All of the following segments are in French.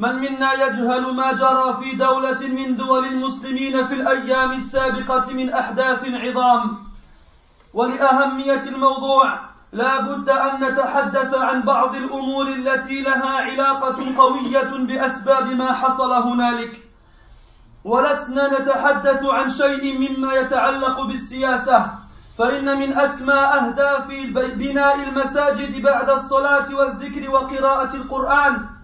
من منا يجهل ما جرى في دولة من دول المسلمين في الأيام السابقة من أحداث عظام. ولأهمية الموضوع لا بد أن نتحدث عن بعض الأمور التي لها علاقة قوية بأسباب ما حصل هنالك. ولسنا نتحدث عن شيء مما يتعلق بالسياسة فإن من أسمى أهداف بناء المساجد بعد الصلاة والذكر وقراءة القرآن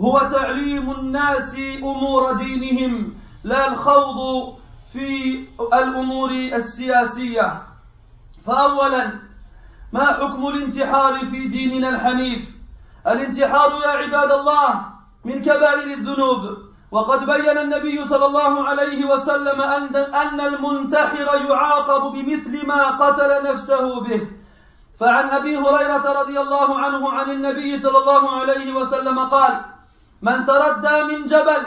هو تعليم الناس أمور دينهم لا الخوض في الأمور السياسية. فاولا ما حكم الانتحار في ديننا الحنيف؟ الانتحار يا عباد الله من كبائر الذنوب. وقد بين النبي صلى الله عليه وسلم أن أن المنتحر يعاقب بمثل ما قتل نفسه به. فعن أبي هريرة رضي الله عنه عن النبي صلى الله عليه وسلم قال من تردى من جبل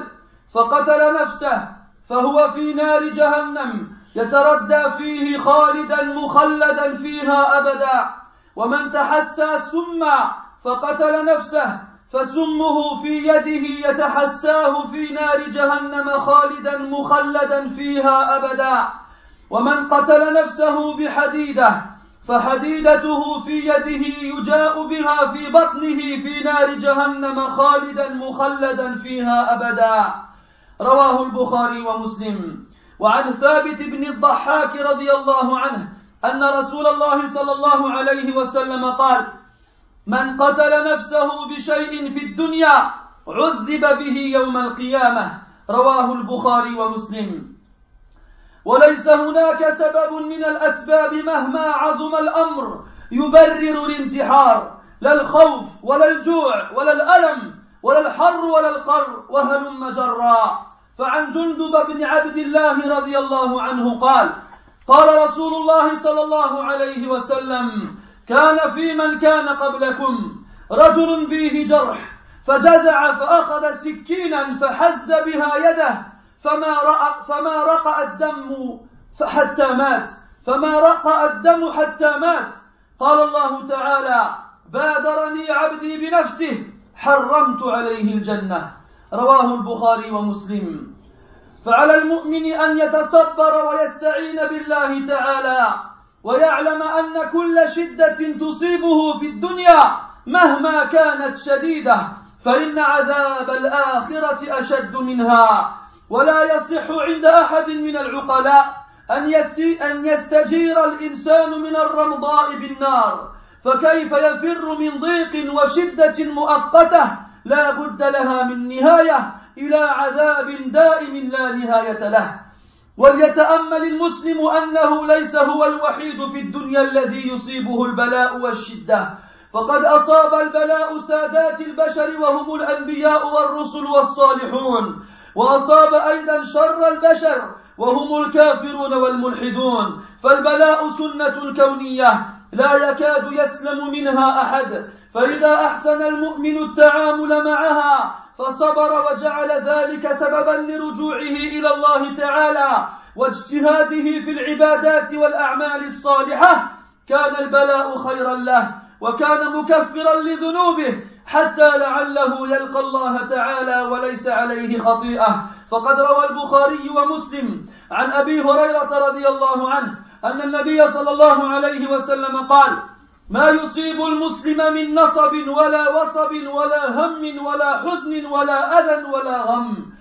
فقتل نفسه فهو في نار جهنم يتردى فيه خالدا مخلدا فيها أبدا. ومن تحسى سما فقتل نفسه فسمه في يده يتحساه في نار جهنم خالدا مخلدا فيها أبدا. ومن قتل نفسه بحديده فحديدته في يده يجاء بها في بطنه في نار جهنم خالدا مخلدا فيها أبدا. رواه البخاري ومسلم. وعن ثابت بن الضحاك رضي الله عنه أن رسول الله صلى الله عليه وسلم قال من قتل نفسه بشيء في الدنيا عذب به يوم القيامة رواه البخاري ومسلم. وليس هناك سبب من الأسباب مهما عظم الأمر يبرر الانتحار لا الخوف ولا الجوع ولا الألم ولا الحر ولا القر وهلم جرا. فعن جندب بن عبد الله رضي الله عنه قال قال رسول الله صلى الله عليه وسلم كان في من كان قبلكم رجل فيه جرح فجزع فأخذ سكينا فحز بها يده فما رأى فما رقى الدم حتى مات. فما رقى الدم حتى مات. قال الله تعالى بادرني عبدي بنفسه حرمت عليه الجنة. رواه البخاري ومسلم. فعلى المؤمن أن يتصبر ويستعين بالله تعالى ويعلم أن كل شدة تصيبه في الدنيا مهما كانت شديدة فإن عذاب الآخرة أشد منها. ولا يصح عند أحد من العقلاء أن أن يستجير الإنسان من الرمضاء بالنار. فكيف يفر من ضيق وشدة مؤقتة؟ لا بد لها من نهاية إلى عذاب دائم لا نهاية له. وليتأمل المسلم أنه ليس هو الوحيد في الدنيا الذي يصيبه البلاء والشدة. فقد أصاب البلاء سادات البشر وهم الأنبياء والرسل والصالحون. وأصاب أيضا شر البشر وهم الكافرون والملحدون. فالبلاء سنة كونية لا يكاد يسلم منها أحد. فإذا أحسن المؤمن التعامل معها فصبر وجعل ذلك سببا لرجوعه إلى الله تعالى. واجتهاده في العبادات والأعمال الصالحة كان البلاء خيرا له وكان مكفرا لذنوبه. حتى لعله يلقى الله تعالى وليس عليه خطيئة. فقد روى البخاري ومسلم عن أبي هريرة رضي الله عنه أن النبي صلى الله عليه وسلم قال ما يصيب المسلم من نصب ولا وصب ولا هم ولا حزن ولا أذى ولا غم.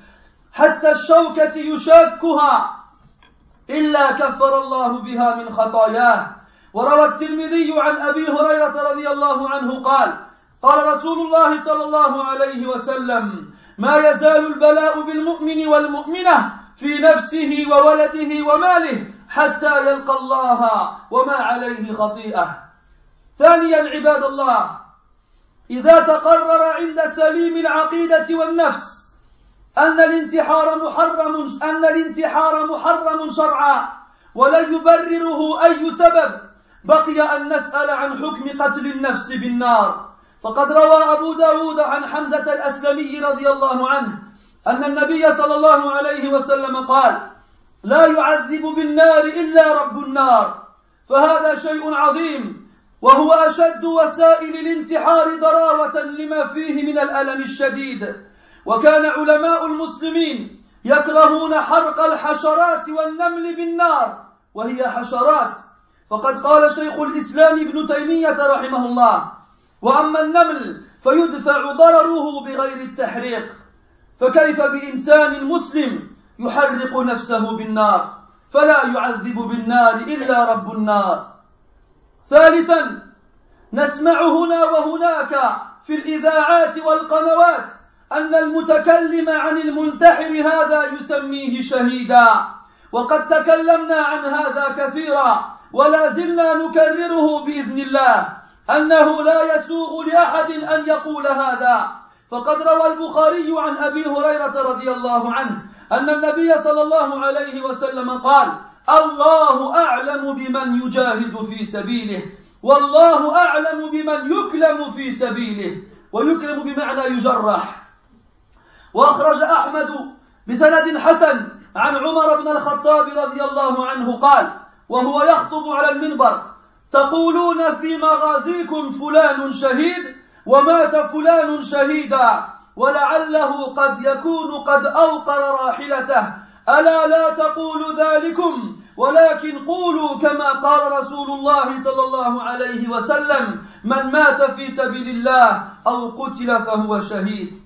حتى الشوكة يشاكها إلا كفر الله بها من خطاياه. وروى الترمذي عن أبي هريرة رضي الله عنه قال قال رسول الله صلى الله عليه وسلم ما يزال البلاء بالمؤمن والمؤمنة في نفسه وولده وماله حتى يلقى الله وما عليه خطيئة. ثانيا عباد الله إذا تقرر عند سليم العقيدة والنفس أن الانتحار محرم أن الانتحار محرم شرعا ولن يبرره أي سبب بقي أن نسأل عن حكم قتل النفس بالنار. فقد روى أبو داود عن حمزة الأسلمي رضي الله عنه أن النبي صلى الله عليه وسلم قال لا يعذب بالنار إلا رب النار فهذا شيء عظيم وهو أشد وسائل الانتحار ضراوة لما فيه من الألم الشديد. وكان علماء المسلمين يكرهون حرق الحشرات والنمل بالنار وهي حشرات. فقد قال شيخ الإسلام ابن تيمية رحمه الله وأما النمل فيدفع ضرره بغير التحريق. فكيف بإنسان مسلم يحرق نفسه بالنار فلا يعذب بالنار إلا رب النار. ثالثا نسمع هنا وهناك في الإذاعات والقنوات أن المتكلم عن المنتحر هذا يسميه شهيدا وقد تكلمنا عن هذا كثيرا ولا زلنا نكرره بإذن الله. أنه لا يسوغ لأحد أن يقول هذا. فقد روى البخاري عن أبي هريرة رضي الله عنه أن النبي صلى الله عليه وسلم قال الله أعلم بمن يجاهد في سبيله والله أعلم بمن يكلم في سبيله. ويكلم بمعنى يجرح. وأخرج أحمد بسند حسن عن عمر بن الخطاب رضي الله عنه قال وهو يخطب على المنبر تقولون في مغازيكم فلان شهيد ومات فلان شهيدا ولعله قد يكون قد أوقر راحلته. ألا لا تقولوا ذلكم ولكن قولوا كما قال رسول الله صلى الله عليه وسلم من مات في سبيل الله أو قتل فهو شهيد.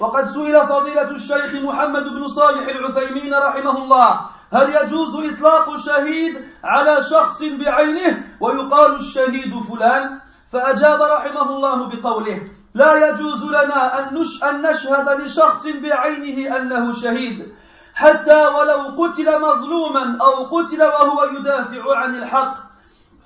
وقد سئل فضيلة الشيخ محمد بن صالح العثيمين رحمه الله هل يجوز إطلاق شهيد على شخص بعينه ويقال الشهيد فلان؟ فأجاب رحمه الله بقوله لا يجوز لنا أن نشهد لشخص بعينه أنه شهيد حتى ولو قتل مظلوما أو قتل وهو يدافع عن الحق.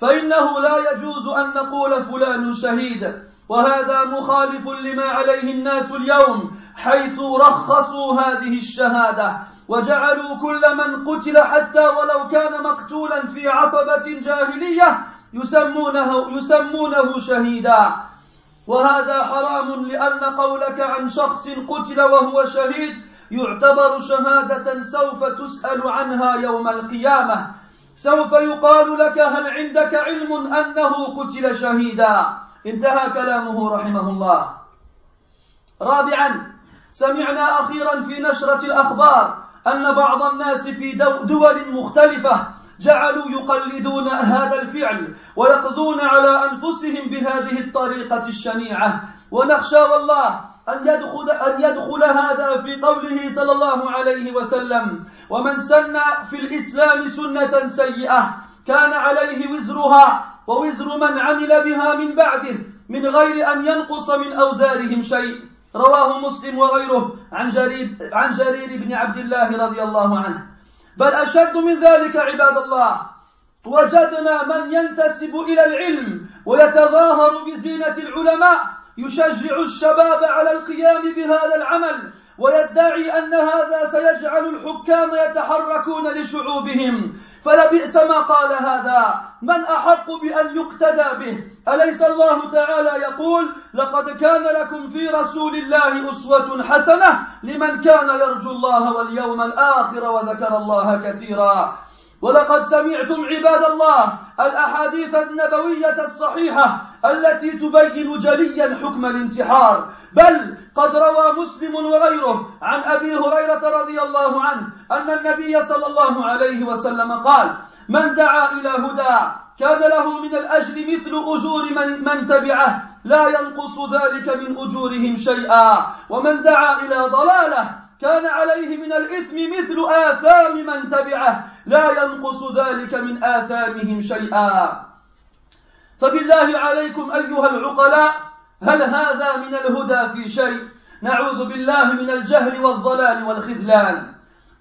فإنه لا يجوز أن نقول فلان شهيد وهذا مخالف لما عليه الناس اليوم حيث رخصوا هذه الشهادة. وجعلوا كل من قتل حتى ولو كان مقتولا في عصبة جاهلية يسمونه يسمونه شهيدا. وهذا حرام لأن قولك عن شخص قتل وهو شهيد يعتبر شهادة سوف تسأل عنها يوم القيامة. سوف يقال لك هل عندك علم أنه قتل شهيدا. انتهى كلامه رحمه الله. رابعا سمعنا أخيرا في نشرة الأخبار أن بعض الناس في دول مختلفة جعلوا يقلدون هذا الفعل ويقضون على أنفسهم بهذه الطريقة الشنيعة. ونخشى والله أن يدخل, أن يدخل هذا في قوله صلى الله عليه وسلم ومن سن في الإسلام سنة سيئة كان عليه وزرها ووزر من عمل بها من بعده من غير أن ينقص من أوزارهم شيء رواه مسلم وغيره عن جرير, عن جرير بن عبد الله رضي الله عنه. بل أشد من ذلك عباد الله وجدنا من ينتسب إلى العلم ويتظاهر بزينة العلماء يشجع الشباب على القيام بهذا العمل ويدعي أن هذا سيجعل الحكام يتحركون لشعوبهم. فلبئس ما قال هذا. من أحق بأن يقتدى به؟ أليس الله تعالى يقول لقد كان لكم في رسول الله أسوة حسنة لمن كان يرجو الله واليوم الآخر وذكر الله كثيرا. ولقد سمعتم عباد الله الأحاديث النبوية الصحيحة التي تبين جليا حكم الانتحار بل قد روى مسلم وغيره عن أبي هريرة رضي الله عنه أن النبي صلى الله عليه وسلم قال من دعا إلى هدى كان له من الأجر مثل أجور من, من تبعه لا ينقص ذلك من أجورهم شيئا ومن دعا إلى ضلاله كان عليه من الإثم مثل آثام من تبعه لا ينقص ذلك من آثامهم شيئا. فبالله عليكم أيها العقلاء هل هذا من الهدى في شيء؟ نعوذ بالله من الجهل والضلال والخذلان.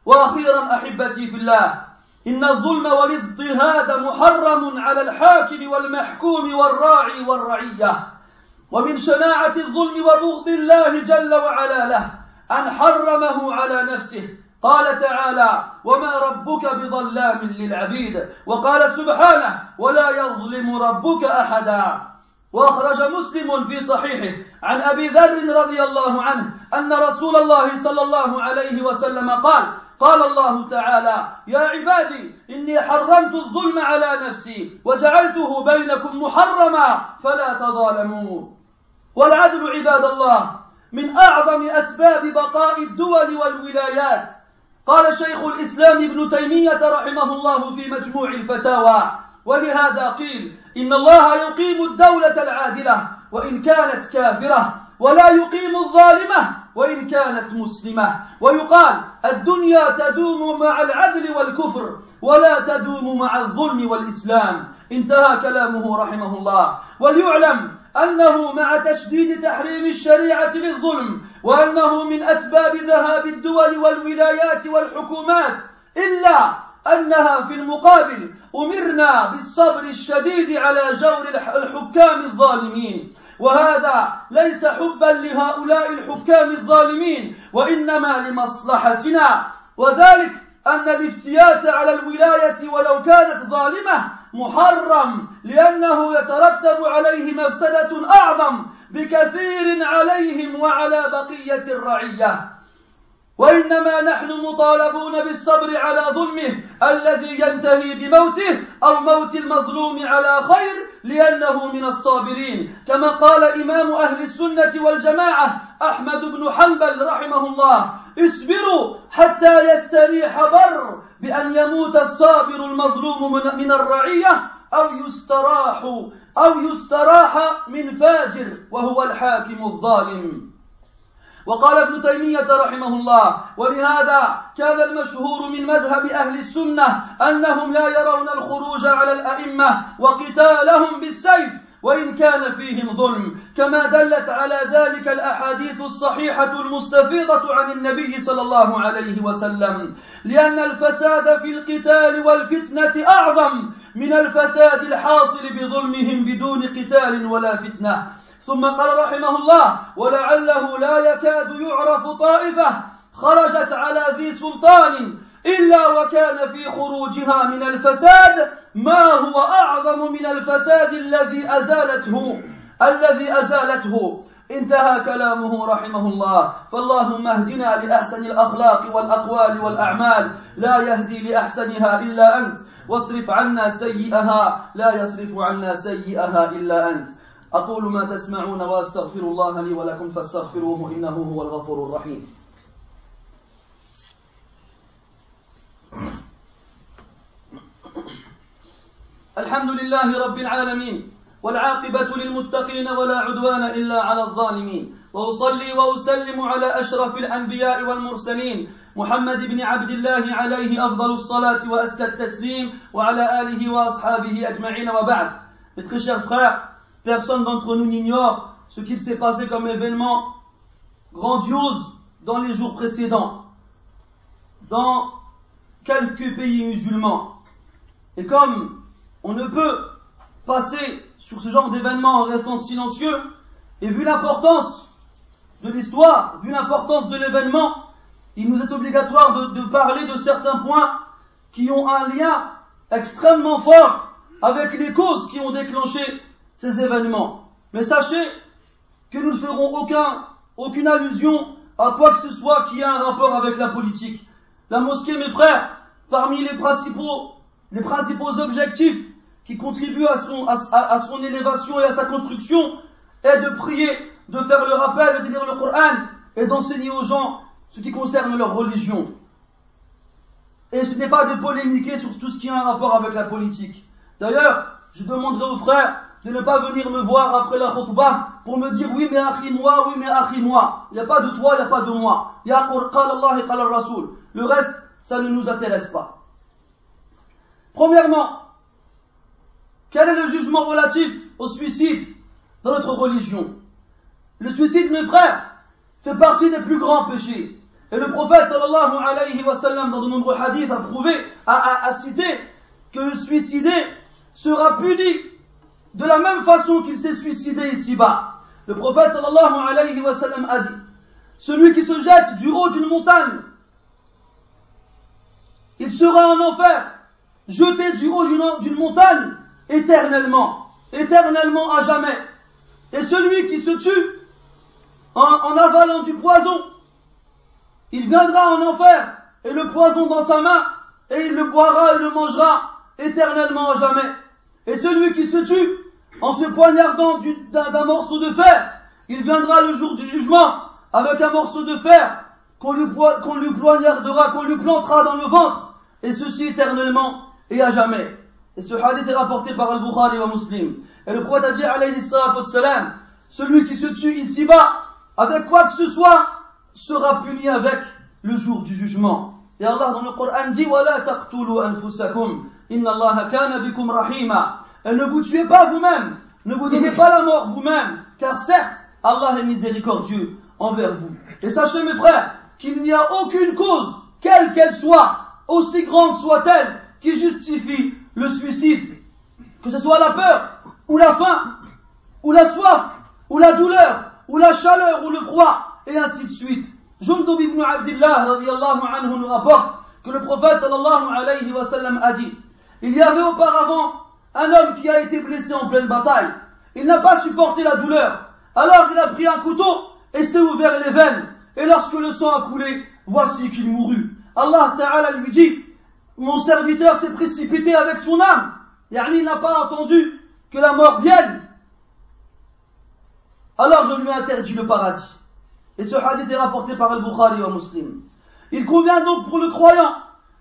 وأخيرا أحبتي في الله إن الظلم والاضطهاد محرم على الحاكم والمحكوم والراعي والرعية. ومن شناعة الظلم وبغض الله جل وعلا له أن حرمه على نفسه. قال تعالى وما ربك بظلام للعبيد وقال سبحانه ولا يظلم ربك أحدا وأخرج مسلم في صحيحه عن أبي ذر رضي الله عنه أن رسول الله صلى الله عليه وسلم قال قال الله تعالى يا عبادي إني حرمت الظلم على نفسي وجعلته بينكم محرما فلا تظالموا والعدل عباد الله من أعظم أسباب بقاء الدول والولايات قال شيخ الإسلام ابن تيمية رحمه الله في مجموع الفتاوى ولهذا قيل إن الله يقيم الدولة العادلة وإن كانت كافرة ولا يقيم الظالمة وإن كانت مسلمة. ويقال الدنيا تدوم مع العدل والكفر ولا تدوم مع الظلم والإسلام. انتهى كلامه رحمه الله. وليعلم أنه مع تشديد تحريم الشريعة للظلم وأنه من أسباب ذهاب الدول والولايات والحكومات إلا أنها في المقابل أمرنا بالصبر الشديد على جور الحكام الظالمين. وهذا ليس حبا لهؤلاء الحكام الظالمين وإنما لمصلحتنا. وذلك أن الافتيات على الولاية ولو كانت ظالمة محرم لأنه يترتب عليه مفسدة أعظم بكثير عليهم وعلى بقية الرعية. وإنما نحن مطالبون بالصبر على ظلمه الذي ينتهي بموته أو موت المظلوم على خير لأنه من الصابرين. كما قال إمام أهل السنة والجماعة أحمد بن حنبل رحمه الله اصبروا حتى يستريح بر بأن يموت الصابر المظلوم من الرعية أو يستراح أو يستراح من فاجر وهو الحاكم الظالم. وقال ابن تيمية رحمه الله ولهذا كان المشهور من مذهب أهل السنة أنهم لا يرون الخروج على الأئمة وقتالهم بالسيف وإن كان فيهم ظلم كما دلت على ذلك الأحاديث الصحيحة المستفيضة عن النبي صلى الله عليه وسلم لأن الفساد في القتال والفتنة أعظم من الفساد الحاصل بظلمهم بدون قتال ولا فتنة. ثم قال رحمه الله ولعله لا يكاد يعرف طائفة خرجت على ذي سلطان إلا وكان في خروجها من الفساد ما هو أعظم من الفساد الذي أزالته؟ الذي أزالته. انتهى كلامه رحمه الله. فاللهم اهدنا لأحسن الأخلاق والأقوال والأعمال. لا يهدي لأحسنها إلا أنت. واصرف عنا سيئها. لا يصرف عنا سيئها إلا أنت. أقول ما تسمعون وأستغفر الله لي ولكم فاستغفروه إنه هو الغفور الرحيم. الحمد لله رب العالمين والعاقبة للمتقين ولا عدوان إلا على الظالمين وأصلي وأسلم على أشرف الأنبياء والمرسلين محمد بن عبد الله عليه أفضل الصلاة وأزكى التسليم وعلى آله وأصحابه أجمعين وبعد Mes très Personne d'entre nous n'ignore ce qu'il s'est passé comme événement grandiose dans les jours précédents, dans quelques pays musulmans. Et comme on ne peut passer sur ce genre d'événement en restant silencieux, et vu l'importance de l'histoire, vu l'importance de l'événement, il nous est obligatoire de, parler de certains points qui ont un lien extrêmement fort avec les causes qui ont déclenché ces événements. Mais sachez que nous ne ferons aucun, aucune allusion à quoi que ce soit qui a un rapport avec la politique. La mosquée, mes frères, parmi les principaux, les principaux objectifs qui contribue à son, élévation et à sa construction est de prier, de faire le rappel, de lire le Coran et d'enseigner aux gens ce qui concerne leur religion. Et ce n'est pas de polémiquer sur tout ce qui a un rapport avec la politique. D'ailleurs, je demanderai aux frères de ne pas venir me voir après la khutbah pour me dire oui mais akhi moi, oui mais akhi moi. Il n'y a pas de toi, il n'y a pas de moi. Il y a Allah et Rasul. Le reste, ça ne nous intéresse pas. Premièrement, quel est le jugement relatif au suicide dans notre religion? Le suicide, mes frères, fait partie des plus grands péchés. Et le prophète sallallahu alayhi wa sallam, dans de nombreux hadiths, a prouvé, a, cité que le suicidé sera puni de la même façon qu'il s'est suicidé ici-bas. Le prophète sallallahu alayhi wa sallam a dit, celui qui se jette du haut d'une montagne, il sera en enfer, jeté du haut d'une montagne, éternellement, éternellement à jamais. Et celui qui se tue en, avalant du poison, il viendra en enfer et le poison dans sa main et il le boira et le mangera éternellement à jamais. Et celui qui se tue en se poignardant d'un morceau de fer, il viendra le jour du jugement avec un morceau de fer qu'on lui poignardera, qu'on lui plantera dans le ventre, et ceci éternellement et à jamais. Et ce hadith est rapporté par Al-Bukhari et Muslim. Et le prophète a dit, alayhi salam, celui qui se tue ici-bas, avec quoi que ce soit, sera puni avec le jour du jugement. Et Allah dans le Coran dit, وَلَا تَقْتُلُوا أَنفُسَكُمْ إِنَّ اللَّهَ كَانَ بِكُمْ رَحِيمًا Et ne vous tuez pas vous-même, ne vous donnez pas la mort vous-même, car certes, Allah est miséricordieux envers vous. Et sachez mes frères, qu'il n'y a aucune cause, quelle qu'elle soit, aussi grande soit-elle, qui justifie le suicide, que ce soit la peur, ou la faim, ou la soif, ou la douleur, ou la chaleur, ou le froid, et ainsi de suite. Jundub ibn Abdullah radiallahu anhu nous rapporte que le prophète sallallahu alayhi wa sallam a dit Il y avait auparavant un homme qui a été blessé en pleine bataille. Il n'a pas supporté la douleur. Alors il a pris un couteau et s'est ouvert les veines. Et lorsque le sang a coulé, voici qu'il mourut. Allah Ta'ala lui dit mon serviteur s'est précipité avec son âme. Yani, n'a pas entendu que la mort vienne. Alors je lui ai interdit le paradis. Et ce hadith est rapporté par Al-Bukhari wa Muslim. Il convient donc pour le croyant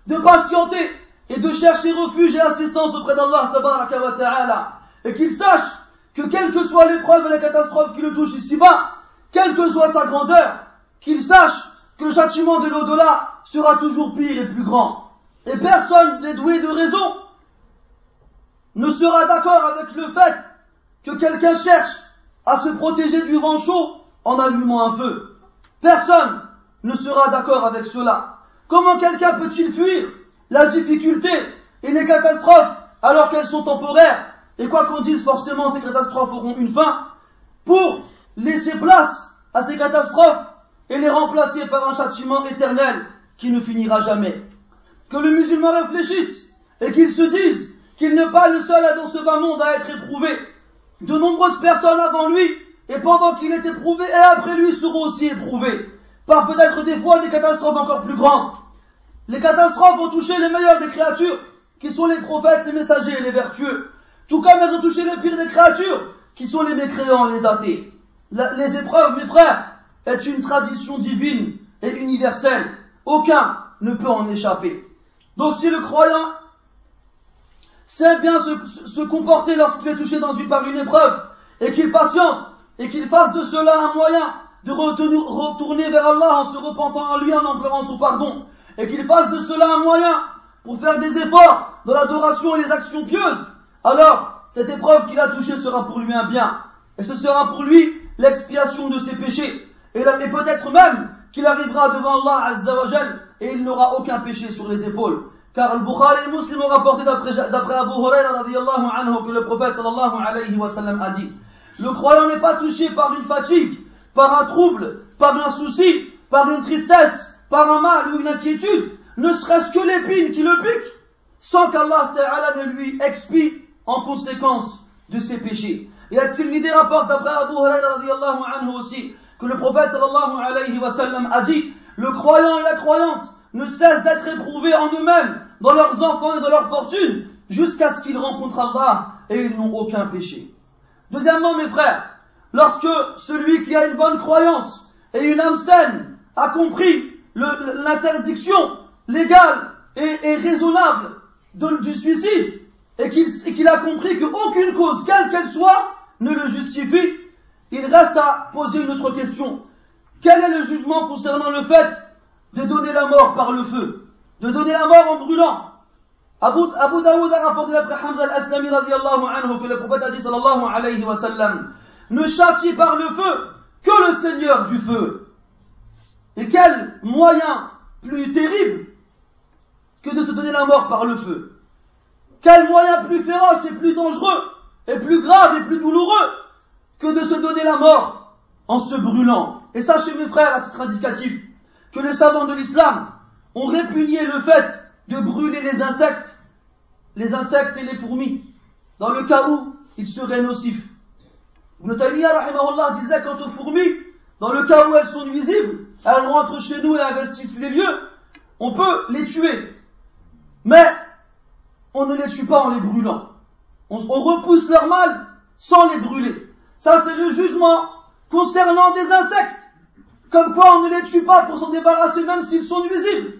de patienter et de chercher refuge et assistance auprès d'Allah. Et qu'il sache que quelle que soit l'épreuve et la catastrophe qui le touche ici-bas, quelle que soit sa grandeur, qu'il sache que le châtiment de l'au-delà sera toujours pire et plus grand. Et personne dédoué de raison ne sera d'accord avec le fait que quelqu'un cherche à se protéger du vent chaud en allumant un feu. Personne ne sera d'accord avec cela. Comment quelqu'un peut-il fuir la difficulté et les catastrophes alors qu'elles sont temporaires? Et quoi qu'on dise, forcément ces catastrophes auront une fin pour laisser place à ces catastrophes et les remplacer par un châtiment éternel qui ne finira jamais que le musulman réfléchisse et qu'il se dise qu'il n'est pas le seul dans ce bas monde à être éprouvé. De nombreuses personnes avant lui, et pendant qu'il est éprouvé, et après lui seront aussi éprouvées, par peut-être des fois des catastrophes encore plus grandes. Les catastrophes ont touché les meilleures des créatures, qui sont les prophètes, les messagers et les vertueux, tout comme elles ont touché le pire des créatures, qui sont les mécréants, les athées. les épreuves, mes frères, est une tradition divine et universelle. Aucun ne peut en échapper. Donc si le croyant sait bien se, comporter lorsqu'il est touché dans une, par une épreuve, et qu'il patiente, et qu'il fasse de cela un moyen de retourner vers Allah en se repentant à lui, en implorant son pardon, et qu'il fasse de cela un moyen pour faire des efforts dans l'adoration et les actions pieuses, alors cette épreuve qu'il a touchée sera pour lui un bien, et ce sera pour lui l'expiation de ses péchés, et, peut-être même qu'il arrivera devant Allah Azzawajal et il n'aura aucun péché sur les épaules. Car le Bukhari et Muslim ont rapporté d'après Abu Huraira anhu que le prophète sallallahu alayhi wa a dit Le croyant n'est pas touché par une fatigue, par un trouble, par un souci, par une tristesse, par un mal ou une inquiétude, ne serait-ce que l'épine qui le pique, sans qu'Allah Ta'ala ne lui expie en conséquence de ses péchés. Et At-Tirmidhi rapporte d'après Abu Huraira anhu aussi que le prophète sallallahu alayhi wa a dit le croyant et la croyante ne cessent d'être éprouvés en eux-mêmes, dans leurs enfants et dans leur fortune, jusqu'à ce qu'ils rencontrent Allah et ils n'ont aucun péché. Deuxièmement, mes frères, lorsque celui qui a une bonne croyance et une âme saine a compris l'interdiction légale et, raisonnable du suicide et qu'il a compris qu'aucune cause, quelle qu'elle soit, ne le justifie, il reste à poser une autre question. Quel est le jugement concernant le fait de donner la mort par le feu De donner la mort en brûlant? Abu, Abu Daoud a rapporté d'après Hamza al-Aslami anhu que le prophète a dit sallallahu alayhi wa sallam ne châtie par le feu que le Seigneur du feu. Et quel moyen plus terrible que de se donner la mort par le feu. Quel moyen plus féroce et plus dangereux et plus grave et plus douloureux que de se donner la mort en se brûlant Et sachez mes frères, à titre indicatif, que les savants de l'islam ont répugné le fait de brûler les insectes, les insectes et les fourmis, dans le cas où ils seraient nocifs. Ibn disait quant aux fourmis, dans le cas où elles sont nuisibles, elles rentrent chez nous et investissent les lieux, on peut les tuer. Mais on ne les tue pas en les brûlant. On, repousse leur mal sans les brûler. Ça, c'est le jugement concernant des insectes. Comme quoi on ne les tue pas pour s'en débarrasser même s'ils sont nuisibles.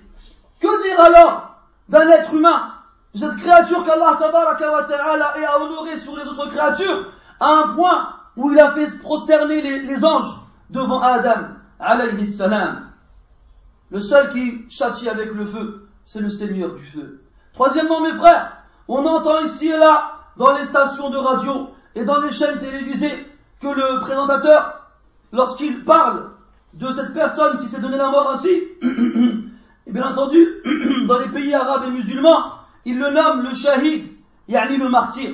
Que dire alors d'un être humain, cette créature qu'Allah ta'ala a honorée sur les autres créatures, à un point où il a fait prosterner les anges devant Adam alayhi salam. Le seul qui châtie avec le feu, c'est le Seigneur du feu. Troisièmement, mes frères, on entend ici et là, dans les stations de radio et dans les chaînes télévisées, que le présentateur, lorsqu'il parle de cette personne qui s'est donné la mort ainsi, et bien entendu, dans les pays arabes et musulmans, il le nomme le shahid, yani le martyr.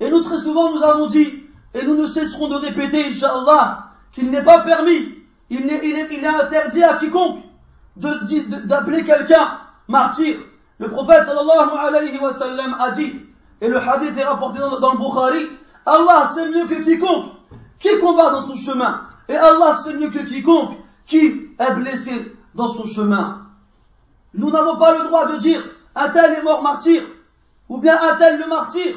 Et nous très souvent nous avons dit, et nous ne cesserons de répéter, Inch'Allah, qu'il n'est pas permis, il est, interdit à quiconque d'appeler quelqu'un martyr. Le prophète sallallahu alayhi wa sallam a dit, et le hadith est rapporté dans, dans le Bukhari, Allah sait mieux que quiconque qui combat dans son chemin. Et Allah sait mieux que quiconque qui est blessé dans son chemin. Nous n'avons pas le droit de dire un tel est mort martyr ou bien un tel le martyr.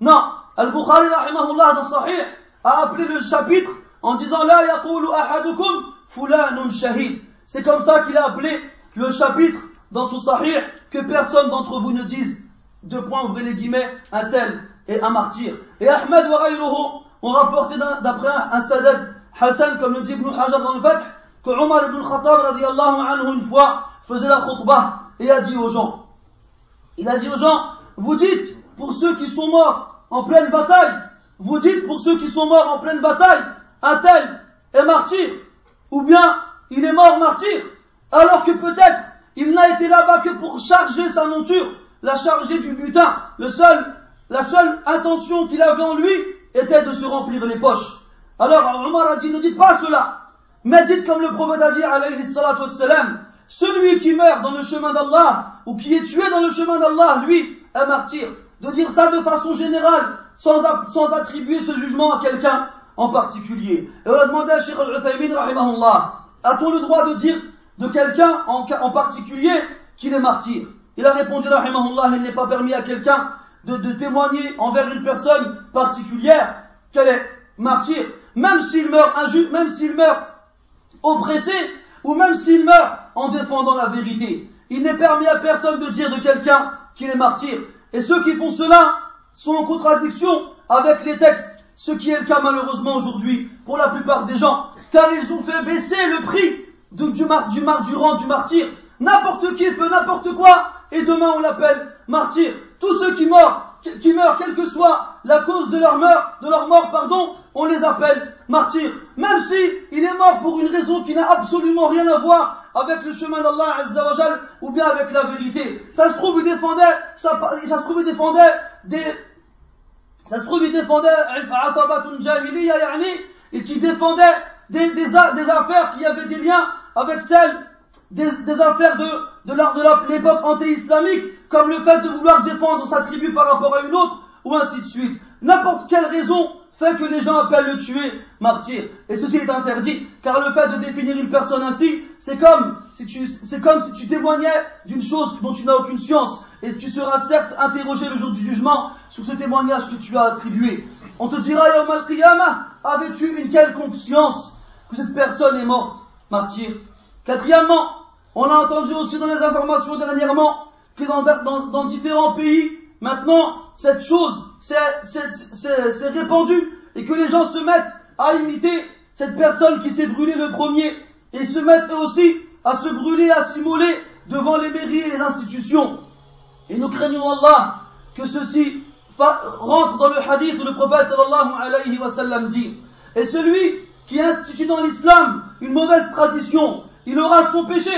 Non, Al-Bukhari dans Sahih a appelé le chapitre en disant La yaqulu ahadukum fulanun shahid. C'est comme ça qu'il a appelé le chapitre dans son sahih que personne d'entre vous ne dise, deux points ouvrez les guillemets, un tel et un martyr. Et Ahmed wa ont rapporté d'après un sadad Hassan, comme le dit Ibn Hajar dans le Fath, que Omar ibn Khattab radiallahu anhu une fois faisait la khutbah et a dit aux gens, il a dit aux gens, vous dites pour ceux qui sont morts en pleine bataille, vous dites pour ceux qui sont morts en pleine bataille, un tel est martyr, ou bien il est mort martyr, alors que peut-être il n'a été là-bas que pour charger sa monture, la charger du butin. La seule intention qu'il avait en lui était de se remplir les poches. Alors Omar a dit, ne dites pas cela, mais dites comme le prophète a dit, alayhi salatu wassalam, celui qui meurt dans le chemin d'Allah, ou qui est tué dans le chemin d'Allah, lui, est martyr. De dire ça de façon générale, sans, attribuer ce jugement à quelqu'un, en particulier. Et on a demandé à Sheikh al-Uthaymin, a-t-on le droit de dire de quelqu'un en, en, particulier qu'il est martyr? Il a répondu, rahimahullah, il n'est pas permis à quelqu'un de, témoigner envers une personne particulière qu'elle est martyr, même s'il meurt injuste, même s'il meurt oppressé, ou même s'il meurt en défendant la vérité. Il n'est permis à personne de dire de quelqu'un qu'il est martyr. Et ceux qui font cela sont en contradiction avec les textes ce qui est le cas malheureusement aujourd'hui pour la plupart des gens, car ils ont fait baisser le prix du, du, du, du martyr. N'importe qui fait n'importe quoi, et demain on l'appelle martyr. Tous ceux qui meurent, qui quelle que soit la cause de leur mort, pardon, on les appelle martyrs. Même si il est mort pour une raison qui n'a absolument rien à voir avec le chemin d'Allah Azzawajal ou bien avec la vérité. Ça se trouve, il défendait, ça, se trouve, il défendait des, ça se trouve, il défendait et qui défendait des, affaires qui avaient des liens avec celles des, affaires de, de l'époque anti-islamique, comme le fait de vouloir défendre sa tribu par rapport à une autre, ou ainsi de suite. N'importe quelle raison fait que les gens appellent le tuer martyr. Et ceci est interdit, car le fait de définir une personne ainsi, c'est comme si tu, c'est comme si tu témoignais d'une chose dont tu n'as aucune science. et tu seras certes interrogé le jour du jugement sur ce témoignage que tu as attribué. On te dira, Yawm al-Qiyamah, avais-tu une quelconque conscience que cette personne est morte, martyr? Quatrièmement, on a entendu aussi dans les informations dernièrement que dans, différents pays, maintenant, cette chose s'est répandue et que les gens se mettent à imiter cette personne qui s'est brûlée le premier et se mettent eux aussi à se brûler, à s'immoler devant les mairies et les institutions. Et nous craignons Allah que ceci rentre dans le hadith où le prophète sallallahu alayhi wa sallam dit Et celui qui institue dans l'islam une mauvaise tradition, il aura son péché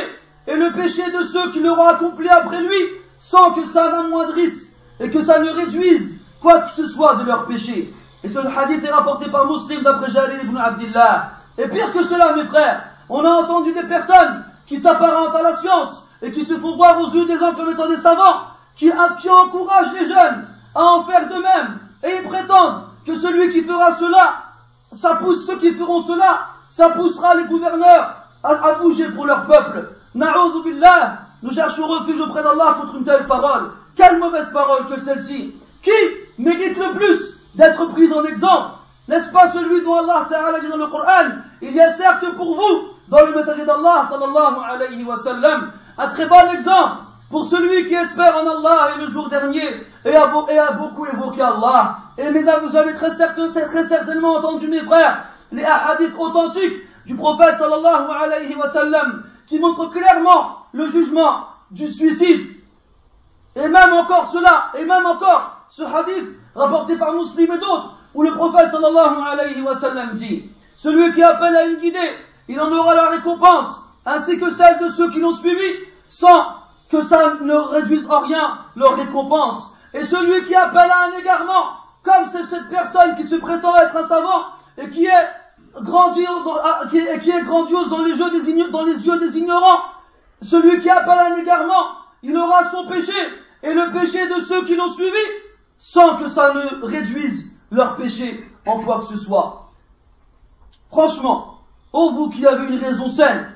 et le péché de ceux qui l'auront accompli après lui sans que ça n'amoindrisse et que ça ne réduise quoi que ce soit de leur péché. Et ce hadith est rapporté par Muslim d'après Jalil ibn Abdillah. Et pire que cela, mes frères, on a entendu des personnes qui s'apparentent à la science et qui se font voir aux yeux des gens comme étant des savants, qui, encouragent les jeunes à en faire de même. Et ils prétendent que celui qui fera cela, ça pousse ceux qui feront cela, ça poussera les gouverneurs à bouger pour leur peuple. Billah, nous cherchons refuge auprès d'Allah contre une telle parole. Quelle mauvaise parole que celle-ci. Qui mérite le plus d'être pris en exemple? N'est-ce pas celui dont Allah Ta'ala dit dans le Coran Il y a certes pour vous, dans le messager d'Allah sallallahu alayhi wa un très bon exemple pour celui qui espère en Allah et le jour dernier et a, beaucoup évoqué Allah. Et mais vous avez très, très certainement entendu mes frères les hadiths authentiques du prophète sallallahu alayhi wa sallam qui montrent clairement le jugement du suicide. Et même encore cela, et même encore ce hadith rapporté par Muslim et d'autres, où le prophète sallallahu alayhi wa sallam dit, celui qui appelle à une guidée, il en aura la récompense, ainsi que celle de ceux qui l'ont suivi, sans que ça ne réduise en rien leur récompense. Et celui qui appelle à un égarement, comme c'est cette personne qui se prétend être un savant, et qui est grandiose, qui est, grandiose dans les, yeux des ignorants, celui qui appelle un égarement, il aura son péché. Et le péché de ceux qui l'ont suivi, sans que ça ne réduise leur péché en quoi que ce soit. Franchement, ô vous qui avez une raison saine,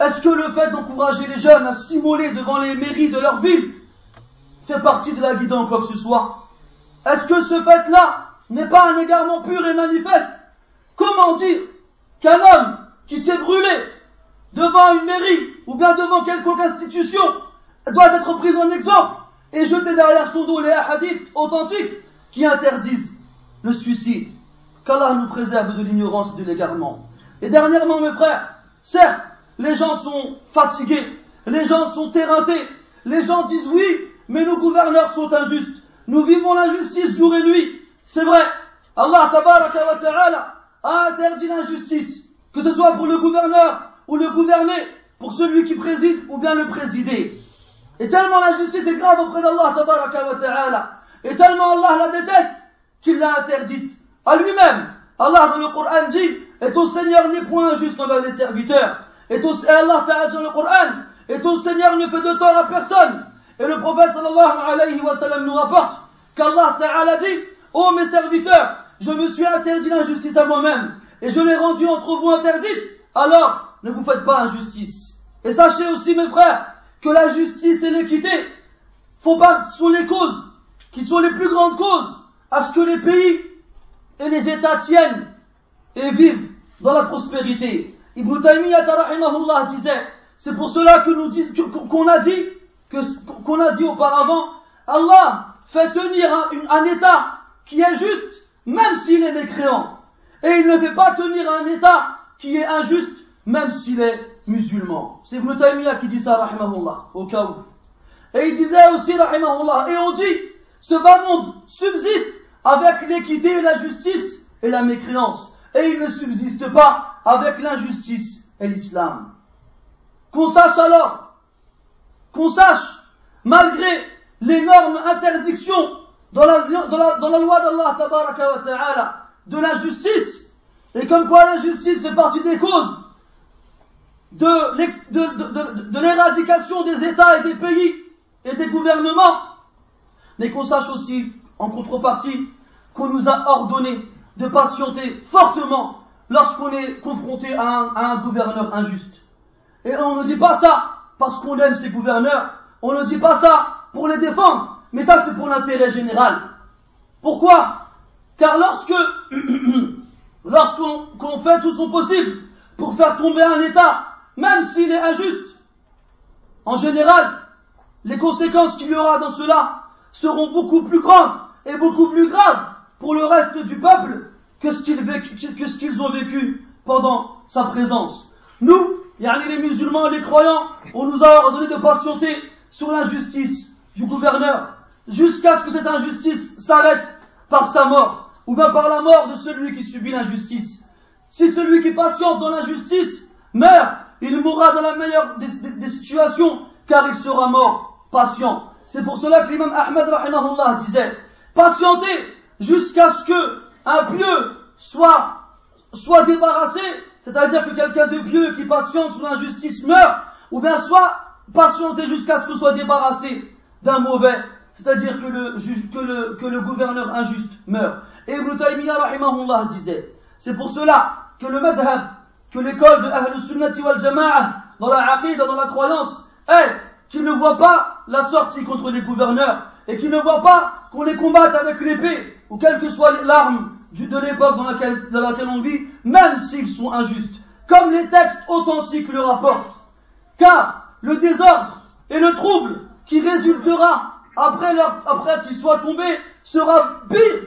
est-ce que le fait d'encourager les jeunes à s'immoler devant les mairies de leur ville fait partie de la guidée en quoi que ce soit? Est-ce que ce fait-là n'est pas un égarement pur et manifeste? Comment dire qu'un homme qui s'est brûlé devant une mairie ou bien devant quelconque institution doit être pris en exemple et jeter derrière son dos les hadiths authentiques qui interdisent le suicide. Qu'Allah nous préserve de l'ignorance et de l'égarement. Et dernièrement, mes frères, certes, les gens sont fatigués, les gens sont éreintés, les gens disent oui, mais nos gouverneurs sont injustes. Nous vivons l'injustice jour et nuit. C'est vrai. Allah ta'ala a interdit l'injustice, que ce soit pour le gouverneur ou le gouverné, pour celui qui préside ou bien le présider. Et tellement l'injustice est grave auprès d'Allah ta'ala, et tellement Allah la déteste, qu'il l'a interdite à lui-même. Allah dans le Coran dit, et ton Seigneur n'est point injuste envers les serviteurs. Et, ton, Allah ta'ala dans le Coran, et ton Seigneur ne fait de tort à personne. Et le prophète sallallahu alayhi wa nous rapporte qu'Allah ta'ala dit, ô mes serviteurs, je me suis interdit l'injustice à moi-même, et je l'ai rendue entre vous interdite, alors ne vous faites pas injustice. Et sachez aussi, mes frères, que la justice et l'équité font partie, sont les causes, qui sont les plus grandes causes à ce que les pays et les États tiennent et vivent dans la prospérité. Ibn Taymiyyah disait, c'est pour cela que nous qu'on a dit, qu'on a dit auparavant, Allah fait tenir un État qui est juste même s'il est mécréant. Et il ne fait pas tenir un État qui est injuste, même s'il est musulman. C'est Ibn Taymiyyah qui dit ça, rahimahullah, au cas où. Et il disait aussi, rahimahullah, et on dit, ce bas monde subsiste avec l'équité et la justice et la mécréance. Et il ne subsiste pas avec l'injustice et l'islam. Qu'on sache alors, qu'on sache, malgré l'énorme interdiction dans la, loi d'Allah wa ta'ala de la justice, et comme quoi la justice fait partie des causes de, l'éradication des États et des pays et des gouvernements, mais qu'on sache aussi, en contrepartie, qu'on nous a ordonné de patienter fortement lorsqu'on est confronté à un gouverneur injuste. Et on ne dit pas ça parce qu'on aime ces gouverneurs, on ne dit pas ça pour les défendre, mais ça c'est pour l'intérêt général. Pourquoi? Car lorsque lorsqu'on fait tout son possible pour faire tomber un État, même s'il est injuste, en général, les conséquences qu'il y aura dans cela seront beaucoup plus grandes et beaucoup plus graves pour le reste du peuple que ce qu'ils ont vécu pendant sa présence. Nous, les musulmans les croyants, on nous a ordonné de patienter sur l'injustice du gouverneur jusqu'à ce que cette injustice s'arrête par sa mort ou bien par la mort de celui qui subit l'injustice. Si celui qui patiente dans l'injustice meurt, il mourra dans la meilleure des, situations car il sera mort patient. C'est pour cela que l'imam Ahmed disait patienter jusqu'à ce que un pieux soit, débarrassé, c'est-à-dire que quelqu'un de pieux qui patiente sous l'injustice meurt, ou bien soit patienter jusqu'à ce que soit débarrassé d'un mauvais, c'est-à-dire que le, que, le, que le gouverneur injuste meurt. Et Ibn Taymiyyah disait, c'est pour cela que le madhab, que l'école de Ahl Sunnati wal Jama'ah, dans la aqidah, dans la croyance, est qu'il ne voit pas la sortie contre les gouverneurs, et qu'il ne voit pas qu'on les combatte avec l'épée, ou quelle que soit l'arme de l'époque dans laquelle, dans laquelle on vit, même s'ils sont injustes, comme les textes authentiques le rapportent. Car le désordre et le trouble qui résultera après, qu'ils soient tombés sera pire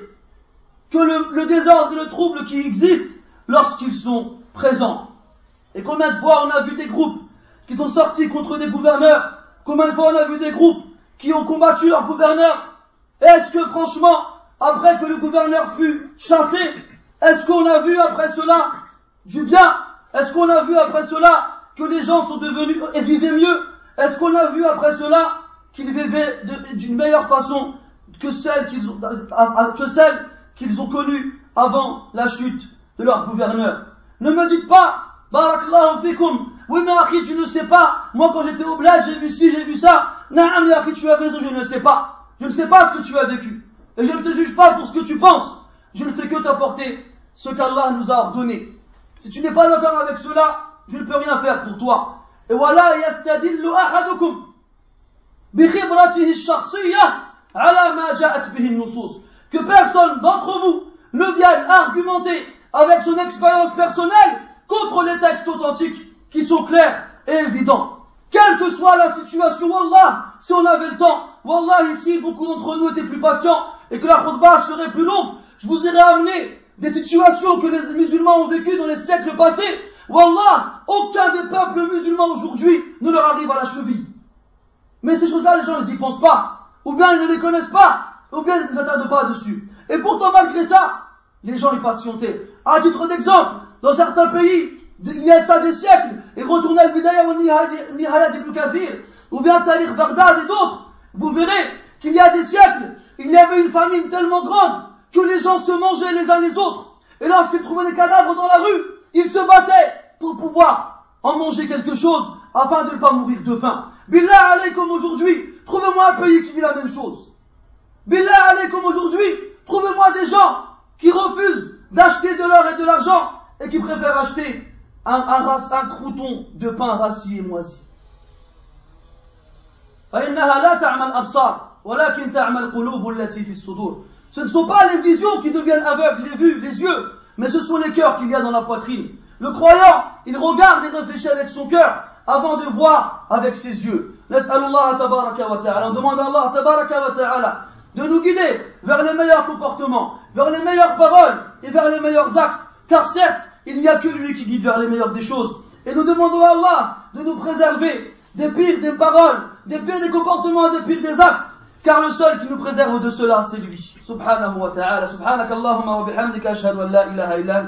que le, le désordre et le trouble qui existent lorsqu'ils sont présents. Et combien de fois on a vu des groupes qui sont sortis contre des gouverneurs? Combien de fois on a vu des groupes qui ont combattu leur gouverneur? Est-ce que franchement, après que le gouverneur fut chassé, est-ce qu'on a vu après cela du bien? Est-ce qu'on a vu après cela que les gens sont devenus et vivaient mieux? Est-ce qu'on a vu après cela qu'ils vivaient d'une meilleure façon que celle qu'ils ont, que celle qu'ils ont connue avant la chute de leur gouverneur Ne me dites pas, Barakallahu fikum, oui mais Akhi, tu ne sais pas, moi quand j'étais au bled, j'ai vu ci, j'ai vu ça, Naam Akhi, tu as raison, je ne sais pas. Je ne sais pas ce que tu as vécu. Et je ne te juge pas pour ce que tu penses. Je ne fais que t'apporter ce qu'Allah nous a ordonné. Si tu n'es pas d'accord avec cela, je ne peux rien faire pour toi. Et voilà, yastadillu ahadukum que personne d'entre vous ne vienne argumenter avec son expérience personnelle contre les textes authentiques qui sont clairs et évidents. Quelle que soit la situation, Wallah, si on avait le temps, Wallah, ici, beaucoup d'entre nous étaient plus patients et que la khutbah serait plus longue, je vous aurais amené des situations que les musulmans ont vécues dans les siècles passés. Wallah, aucun des peuples musulmans aujourd'hui ne leur arrive à la cheville. Mais ces choses-là, les gens ne y pensent pas. Ou bien ils ne les connaissent pas. Ou bien ils ne s'attardent pas dessus. Et pourtant, malgré ça, les gens les patientaient. À titre d'exemple, dans certains pays, il y a ça des siècles, et retournez al Bidaya ou Nihayat ibn Kathir, ou bien Tariq Baghdad et d'autres, vous verrez qu'il y a des siècles, il y avait une famine tellement grande que les gens se mangeaient les uns les autres. Et lorsqu'ils trouvaient des cadavres dans la rue, ils se battaient pour pouvoir en manger quelque chose afin de ne pas mourir de faim. Billah comme aujourd'hui, trouvez-moi un pays qui vit la même chose. Billah comme aujourd'hui, trouvez-moi des gens qui refusent d'acheter de l'or et de l'argent et qui préfèrent acheter un, un, crouton de pain rassis et moisi. Ce ne sont pas les visions qui deviennent aveugles, les vues, les yeux, mais ce sont les cœurs qu'il y a dans la poitrine. Le croyant, il regarde et réfléchit avec son cœur avant de voir avec ses yeux. Allah tabaraka wa ta'ala. On demande à Allah tabaraka wa ta'ala de nous guider vers les meilleurs comportements, vers les meilleures paroles et vers les meilleurs actes. Car certes, il n'y a que lui qui guide vers les meilleures des choses. Et nous demandons à Allah de nous préserver des pires des paroles, des pires des comportements, des pires des actes. Car le seul qui nous préserve de cela, c'est lui. Subhanahu wa ta'ala. Subhanak Allahumma wa bihamdika ashhadu an la ilaha illa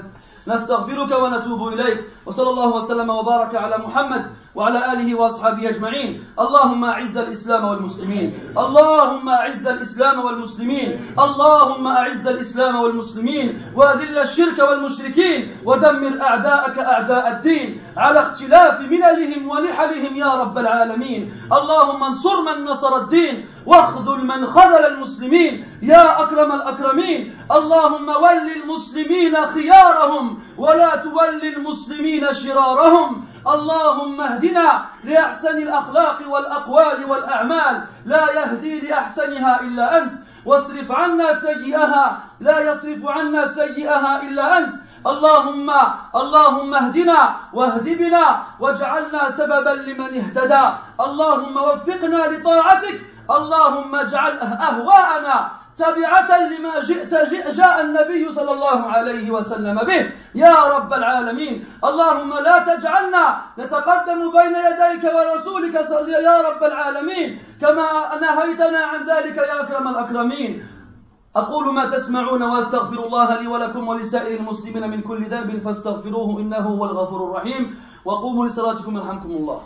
نستغفرك ونتوب إليك وصلى الله وسلم وبارك على محمد وعلى آله وأصحابه أجمعين. اللهم أعز الإسلام والمسلمين. اللهم أعز الإسلام والمسلمين. اللهم أعز الإسلام والمسلمين. وأذل الشرك والمشركين. ودمر أعداءك أعداء الدين. على اختلاف مللهم ونحلهم يا رب العالمين. اللهم انصر من نصر الدين. واخذل من خذل المسلمين. يا أكرم الأكرمين. اللهم ول المسلمين خيارهم. ولا تول المسلمين شرارهم. اللهم اهدنا لأحسن الأخلاق والأقوال والأعمال. لا يهدي لأحسنها إلا أنت. واصرف عنا سيئها. لا يصرف عنا سيئها إلا أنت. اللهم اللهم اهدنا واهد بنا واجعلنا سببا لمن اهتدى. اللهم وفقنا لطاعتك. اللهم اجعل أهواءنا تبعة لما جئت جاء النبي صلى الله عليه وسلم به. يا رب العالمين اللهم لا تجعلنا نتقدم بين يديك ورسولك. يا رب العالمين. كما نهيتنا عن ذلك يا أكرم الأكرمين. أقول ما تسمعون وأستغفر الله لي ولكم ولسائر المسلمين من كل ذنب فاستغفروه إنه هو الغفور الرحيم. وقوموا لصلاتكم يرحمكم الله.